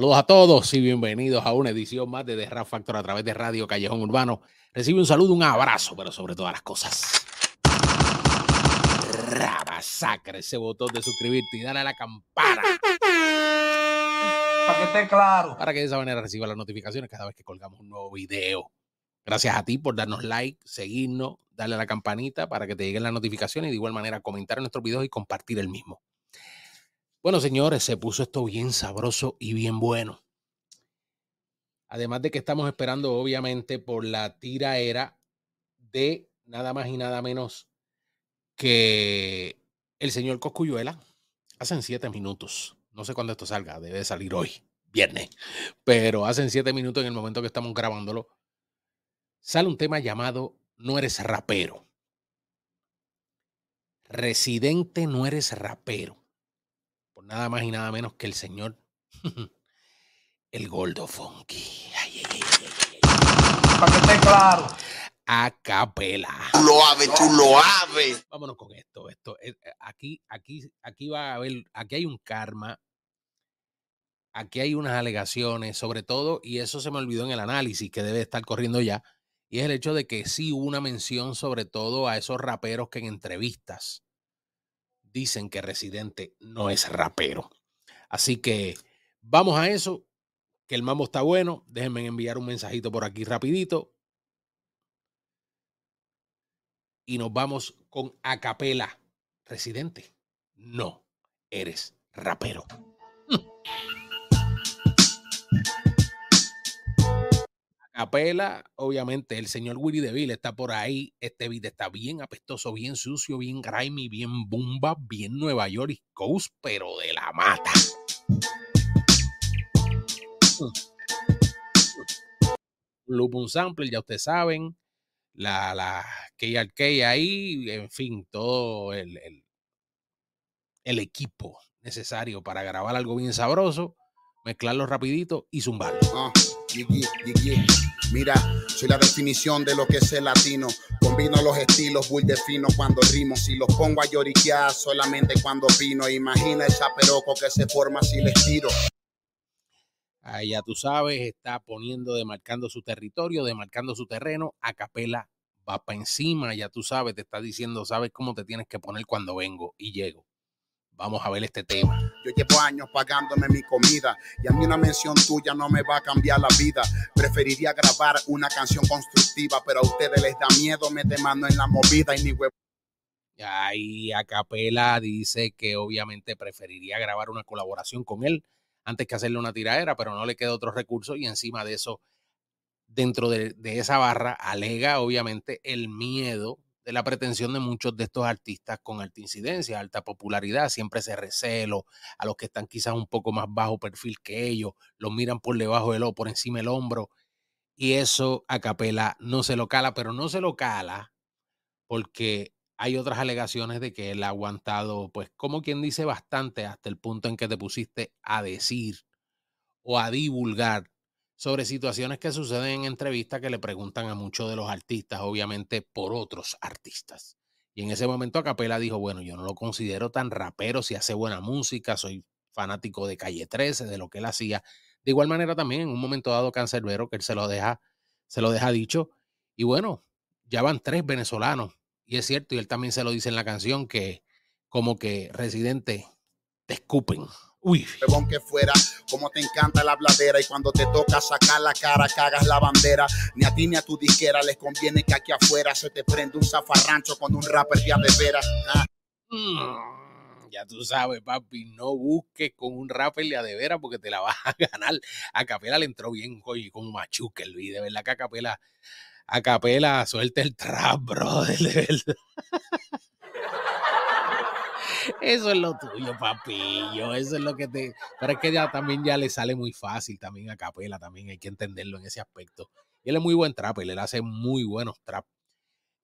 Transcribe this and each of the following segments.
Saludos a todos y bienvenidos a una edición más de The Rap Factor a través de Radio Callejón Urbano. Recibe un saludo, un abrazo, pero sobre todas las cosas. Sacre ese botón de suscribirte y dale a la campana. Para que esté claro. Para que de esa manera reciba las notificaciones cada vez que colgamos un nuevo video. Gracias a ti por darnos like, seguirnos, darle a la campanita para que te lleguen las notificaciones y de igual manera comentar en nuestros videos y compartir el mismo. Bueno, señores, se puso esto bien sabroso y bien bueno. Además de que estamos esperando, obviamente, por la tiraera de nada más y nada menos que el señor Coscuyuela. Hacen siete minutos. No sé cuándo esto salga, debe salir hoy, viernes. Pero hacen siete minutos en el momento que estamos grabándolo. Sale un tema llamado No eres rapero. Residente, no eres rapero nada más y nada menos que el señor, el Gordo Funky. Para que esté claro. A capela. Tú lo aves, tú lo aves. Vámonos con esto. esto eh, eh, aquí, aquí, aquí va a haber, aquí hay un karma. Aquí hay unas alegaciones, sobre todo, y eso se me olvidó en el análisis que debe estar corriendo ya, y es el hecho de que sí hubo una mención sobre todo a esos raperos que en entrevistas dicen que Residente no es rapero. Así que vamos a eso, que el mambo está bueno. Déjenme enviar un mensajito por aquí rapidito. Y nos vamos con Acapela. Residente, no eres rapero. Capela, obviamente, el señor Willy DeVille está por ahí. Este beat está bien apestoso, bien sucio, bien grimy, bien bomba, bien Nueva York Coast, pero de la mata. Loop un sample, ya ustedes saben. La, la KRK ahí, en fin, todo el, el, el equipo necesario para grabar algo bien sabroso, mezclarlo rapidito y zumbarlo. Ah, Mira, soy la definición de lo que es el latino. Combino los estilos muy de fino cuando rimo. Si los pongo a lloriquear solamente cuando opino. Imagina el chaperoco que se forma si les tiro. Ahí ya tú sabes, está poniendo, demarcando su territorio, demarcando su terreno. A capela va para encima, ya tú sabes, te está diciendo, sabes cómo te tienes que poner cuando vengo y llego. Vamos a ver este tema. Yo llevo años pagándome mi comida y a mí una mención tuya no me va a cambiar la vida. Preferiría grabar una canción constructiva, pero a ustedes les da miedo meter mano en la movida y ni huevo. Ahí a capela dice que obviamente preferiría grabar una colaboración con él antes que hacerle una tiradera, pero no le queda otro recurso y encima de eso, dentro de, de esa barra, alega obviamente el miedo la pretensión de muchos de estos artistas con alta incidencia, alta popularidad, siempre se recelo a los que están quizás un poco más bajo perfil que ellos, los miran por debajo del ojo, por encima del hombro, y eso a capela no se lo cala, pero no se lo cala porque hay otras alegaciones de que él ha aguantado, pues como quien dice, bastante hasta el punto en que te pusiste a decir o a divulgar sobre situaciones que suceden en entrevistas que le preguntan a muchos de los artistas, obviamente por otros artistas. Y en ese momento Acapela dijo, bueno, yo no lo considero tan rapero si hace buena música, soy fanático de Calle 13, de lo que él hacía. De igual manera también en un momento dado Cancerbero, que él se lo deja, se lo deja dicho. Y bueno, ya van tres venezolanos. Y es cierto, y él también se lo dice en la canción, que como que residente te escupen. Uy. que fuera, como te encanta la bladera y cuando te toca sacar la cara cagas la bandera. Ni a ti ni a tu disquera les conviene que aquí afuera se te prende un zafarrancho con un rapper ya de veras. Ah. Mm, ya tú sabes, papi, no busques con un rapper de veras porque te la vas a ganar. A Capela le entró bien con como machuque el video, de verdad que a Capela, a Capela suelta el trap, brother, de verdad. Eso es lo tuyo, papillo. Eso es lo que te. Pero es que ya también ya le sale muy fácil también a Capela, también hay que entenderlo en ese aspecto. Y él es muy buen trap, él hace muy buenos trap.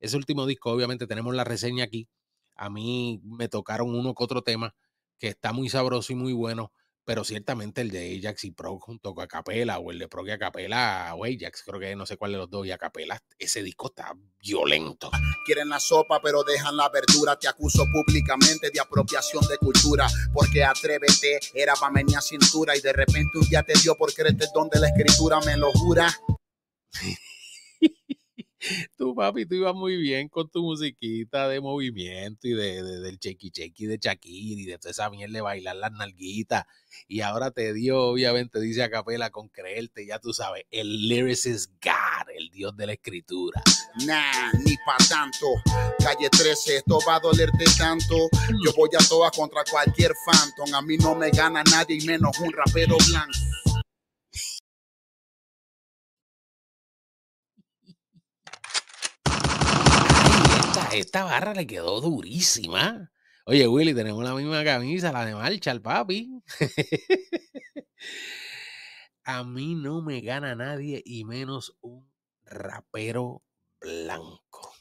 Ese último disco, obviamente, tenemos la reseña aquí. A mí me tocaron uno que otro tema que está muy sabroso y muy bueno. Pero ciertamente el de Ajax y Pro junto con Acapela o el de Pro y Acapela o Ajax, creo que no sé cuál de los dos y Acapela, ese disco está violento. Quieren la sopa pero dejan la verdura, te acuso públicamente de apropiación de cultura, porque atrévete, era pa' meña cintura y de repente un día te dio por creerte donde la escritura me lo jura. tú, papi, tú ibas muy bien con tu musiquita de movimiento y de, del chequi chequi de Shakira y de toda esa mierda de bailar las nalguitas. Y ahora te dio, obviamente, dice a capela con creerte, ya tú sabes, el lyricist God, el dios de la escritura. Nah, ni pa' tanto. Calle 13, esto va a dolerte tanto. Yo voy a todas contra cualquier phantom. A mí no me gana nadie y menos un rapero blanco. Esta barra le quedó durísima. Oye, Willy, tenemos la misma camisa, la de marcha, el papi. A mí no me gana nadie y menos un rapero blanco.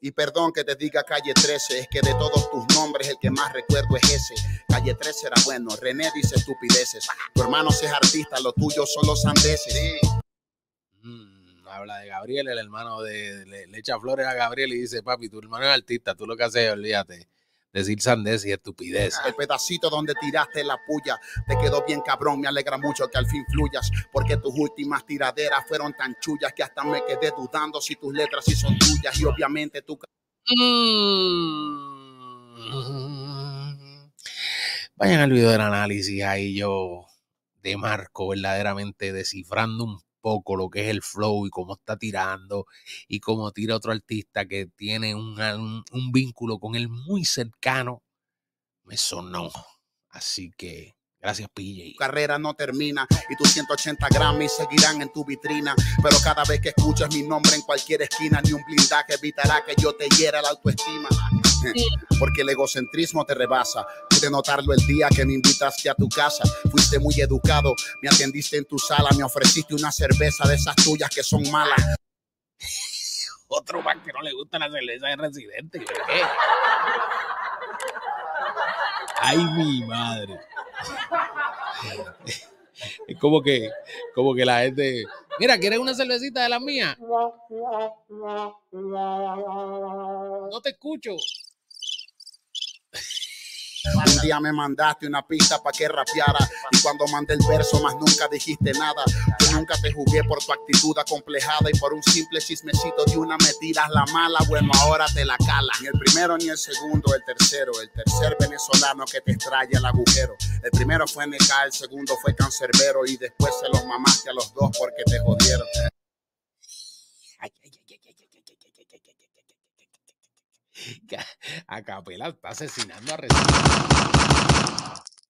Y perdón que te diga calle 13, es que de todos tus nombres el que más recuerdo es ese. Calle 13 era bueno, René dice estupideces. Tu hermano es artista, lo tuyo son los andeses. Mm habla de Gabriel, el hermano de, le, echa flores a Gabriel y dice, papi, tu hermano es artista, tú lo que haces, olvídate, decir sandez y estupidez. El pedacito donde tiraste la puya te quedó bien cabrón, me alegra mucho que al fin fluyas, porque tus últimas tiraderas fueron tan chullas que hasta me quedé dudando si tus letras sí son tuyas y obviamente tú... Mm. Vayan al video del análisis, ahí yo de Marco verdaderamente descifrando un poco lo que es el flow y cómo está tirando y cómo tira otro artista que tiene un, un, vínculo con él muy cercano, me sonó. Así que Gracias, PJ. Tu carrera no termina y tus 180 Grammys seguirán en tu vitrina. Pero cada vez que escuchas mi nombre en cualquier esquina, ni un blindaje evitará que yo te hiera la autoestima. Porque el egocentrismo te rebasa. Pude notarlo el día que me invitaste a tu casa. Fuiste muy educado, me atendiste en tu sala, me ofreciste una cerveza de esas tuyas que son malas. Otro man que no le gusta la cerveza de residente. Ay, mi madre. Es como que, como que la gente, mira, ¿quieres una cervecita de la mía? No te escucho. Un día me mandaste una pista para que rapeara y cuando mandé el verso más nunca dijiste nada. Yo nunca te jugué por tu actitud acomplejada y por un simple chismecito de una me tiras la mala. Bueno, ahora te la cala. Ni el primero ni el segundo, el tercero. El tercer venezolano que te extrae al agujero. El primero fue NK, el segundo fue Cancerbero y después se los mamaste a los dos porque te jodieron. A Capela está asesinando a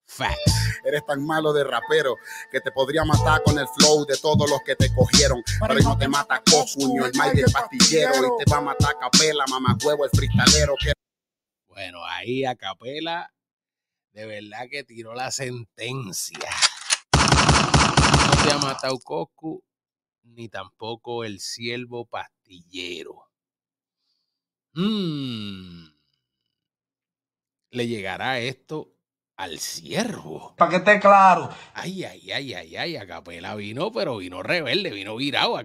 Facts. Eres tan malo de rapero que te podría matar con el flow de todos los que te cogieron. Pero no te mata Cocuño, el Mike del pastillero. Y te va a matar Capela, mamá huevo, el freestalero. Que... Bueno, ahí a Capela de verdad que tiró la sentencia. No te ha matado Cocu, ni tampoco el siervo pastillero. Mm. Le llegará esto al ciervo. Para que esté claro. Ay, ay, ay, ay, ay, a Capela vino, pero vino rebelde, vino virado a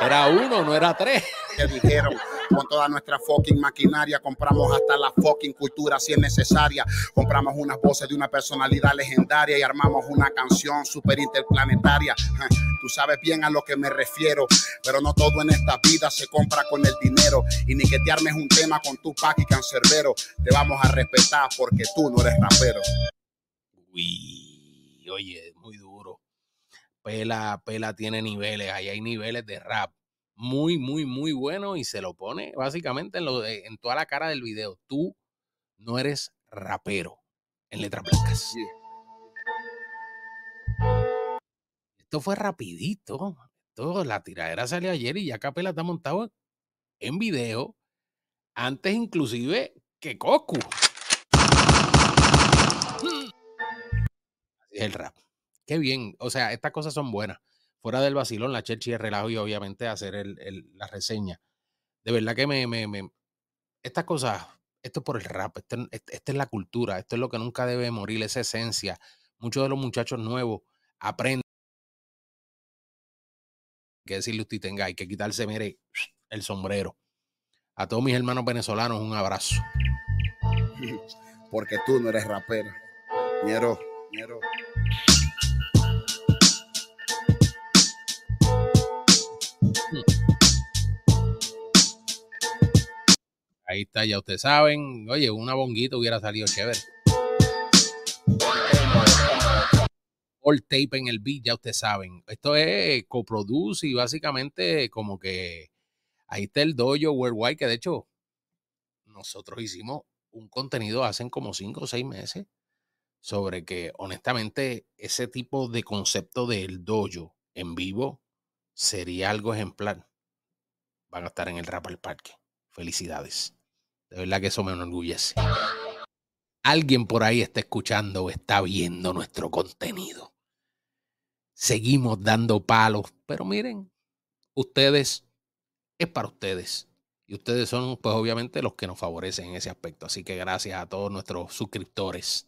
Era uno, no era tres. Que dijeron con toda nuestra fucking maquinaria. Compramos hasta la fucking cultura si es necesaria. Compramos unas voces de una personalidad legendaria y armamos una canción super interplanetaria. Tú sabes bien a lo que me refiero, pero no todo en esta vida se compra con el dinero. Y ni que te armes un tema con tu pack y cancerbero. Te vamos a respetar porque tú no eres rapero. Uy, oye, muy duro. Pela, Pela tiene niveles, ahí hay niveles de rap muy, muy, muy bueno y se lo pone básicamente en, lo en toda la cara del video. Tú no eres rapero en letras blancas. Esto fue rapidito. Esto, la tiradera salió ayer y ya Capela está montado en video. Antes inclusive que Cocu. Así es el rap. Qué bien. O sea, estas cosas son buenas fuera del vacilón, la Cherchi de relajo y obviamente hacer la reseña de verdad que me, me, me estas cosas, esto es por el rap, esta este es la cultura, esto es lo que nunca debe morir, esa esencia. Muchos de los muchachos nuevos aprenden que decirle usted tenga, hay que quitarse, mire, el sombrero. A todos mis hermanos venezolanos, un abrazo. Porque tú no eres rapero. Ñero, ñero. Ahí está, ya ustedes saben. Oye, una bonguita hubiera salido chévere. All tape en el beat, ya ustedes saben. Esto es coproduce y básicamente como que ahí está el dojo worldwide, que de hecho nosotros hicimos un contenido hace como cinco o seis meses sobre que honestamente ese tipo de concepto del dojo en vivo sería algo ejemplar. Van a estar en el Rap al Parque. Felicidades. De verdad que eso me enorgullece. Alguien por ahí está escuchando o está viendo nuestro contenido. Seguimos dando palos, pero miren, ustedes es para ustedes. Y ustedes son, pues obviamente, los que nos favorecen en ese aspecto. Así que gracias a todos nuestros suscriptores,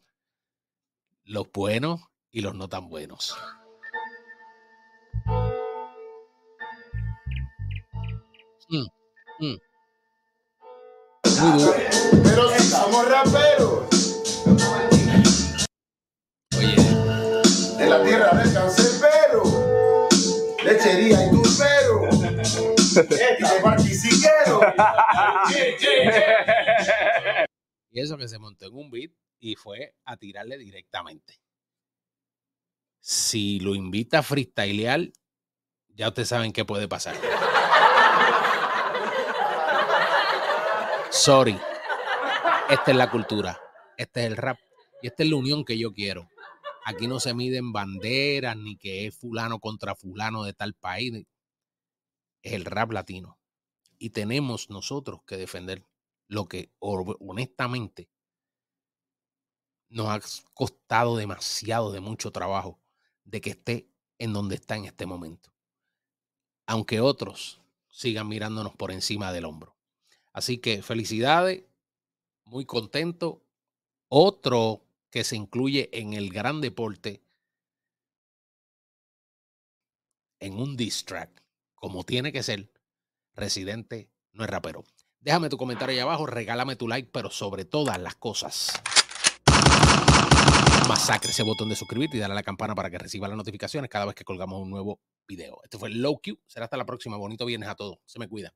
los buenos y los no tan buenos. Mm, mm. Pero si somos raperos. Oye, De la tierra del cancerbero. Lechería y turbero. Y de barquisiquero. y eso que se montó en un beat y fue a tirarle directamente. Si lo invita a freestylear, ya ustedes saben qué puede pasar. Sorry. Esta es la cultura. Este es el rap. Y esta es la unión que yo quiero. Aquí no se miden banderas ni que es fulano contra fulano de tal país. Es el rap latino. Y tenemos nosotros que defender lo que honestamente nos ha costado demasiado de mucho trabajo de que esté en donde está en este momento. Aunque otros sigan mirándonos por encima del hombro. Así que felicidades, muy contento. Otro que se incluye en el gran deporte, en un diss track, como tiene que ser, Residente no es rapero. Déjame tu comentario ahí abajo, regálame tu like, pero sobre todas las cosas, masacre ese botón de suscribirte y dale a la campana para que reciba las notificaciones cada vez que colgamos un nuevo video. Este fue el Low Q. Será hasta la próxima. Bonito viernes a todos. Se me cuida.